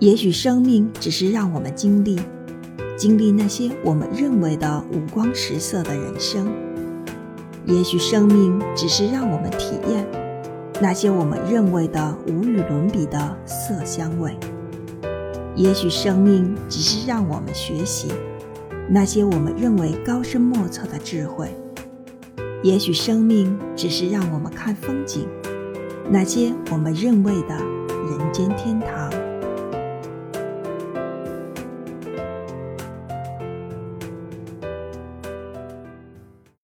也许生命只是让我们经历经历那些我们认为的五光十色的人生。也许生命只是让我们体验那些我们认为的无与伦比的色香味。也许生命只是让我们学习那些我们认为高深莫测的智慧。也许生命只是让我们看风景那些我们认为的人间天堂。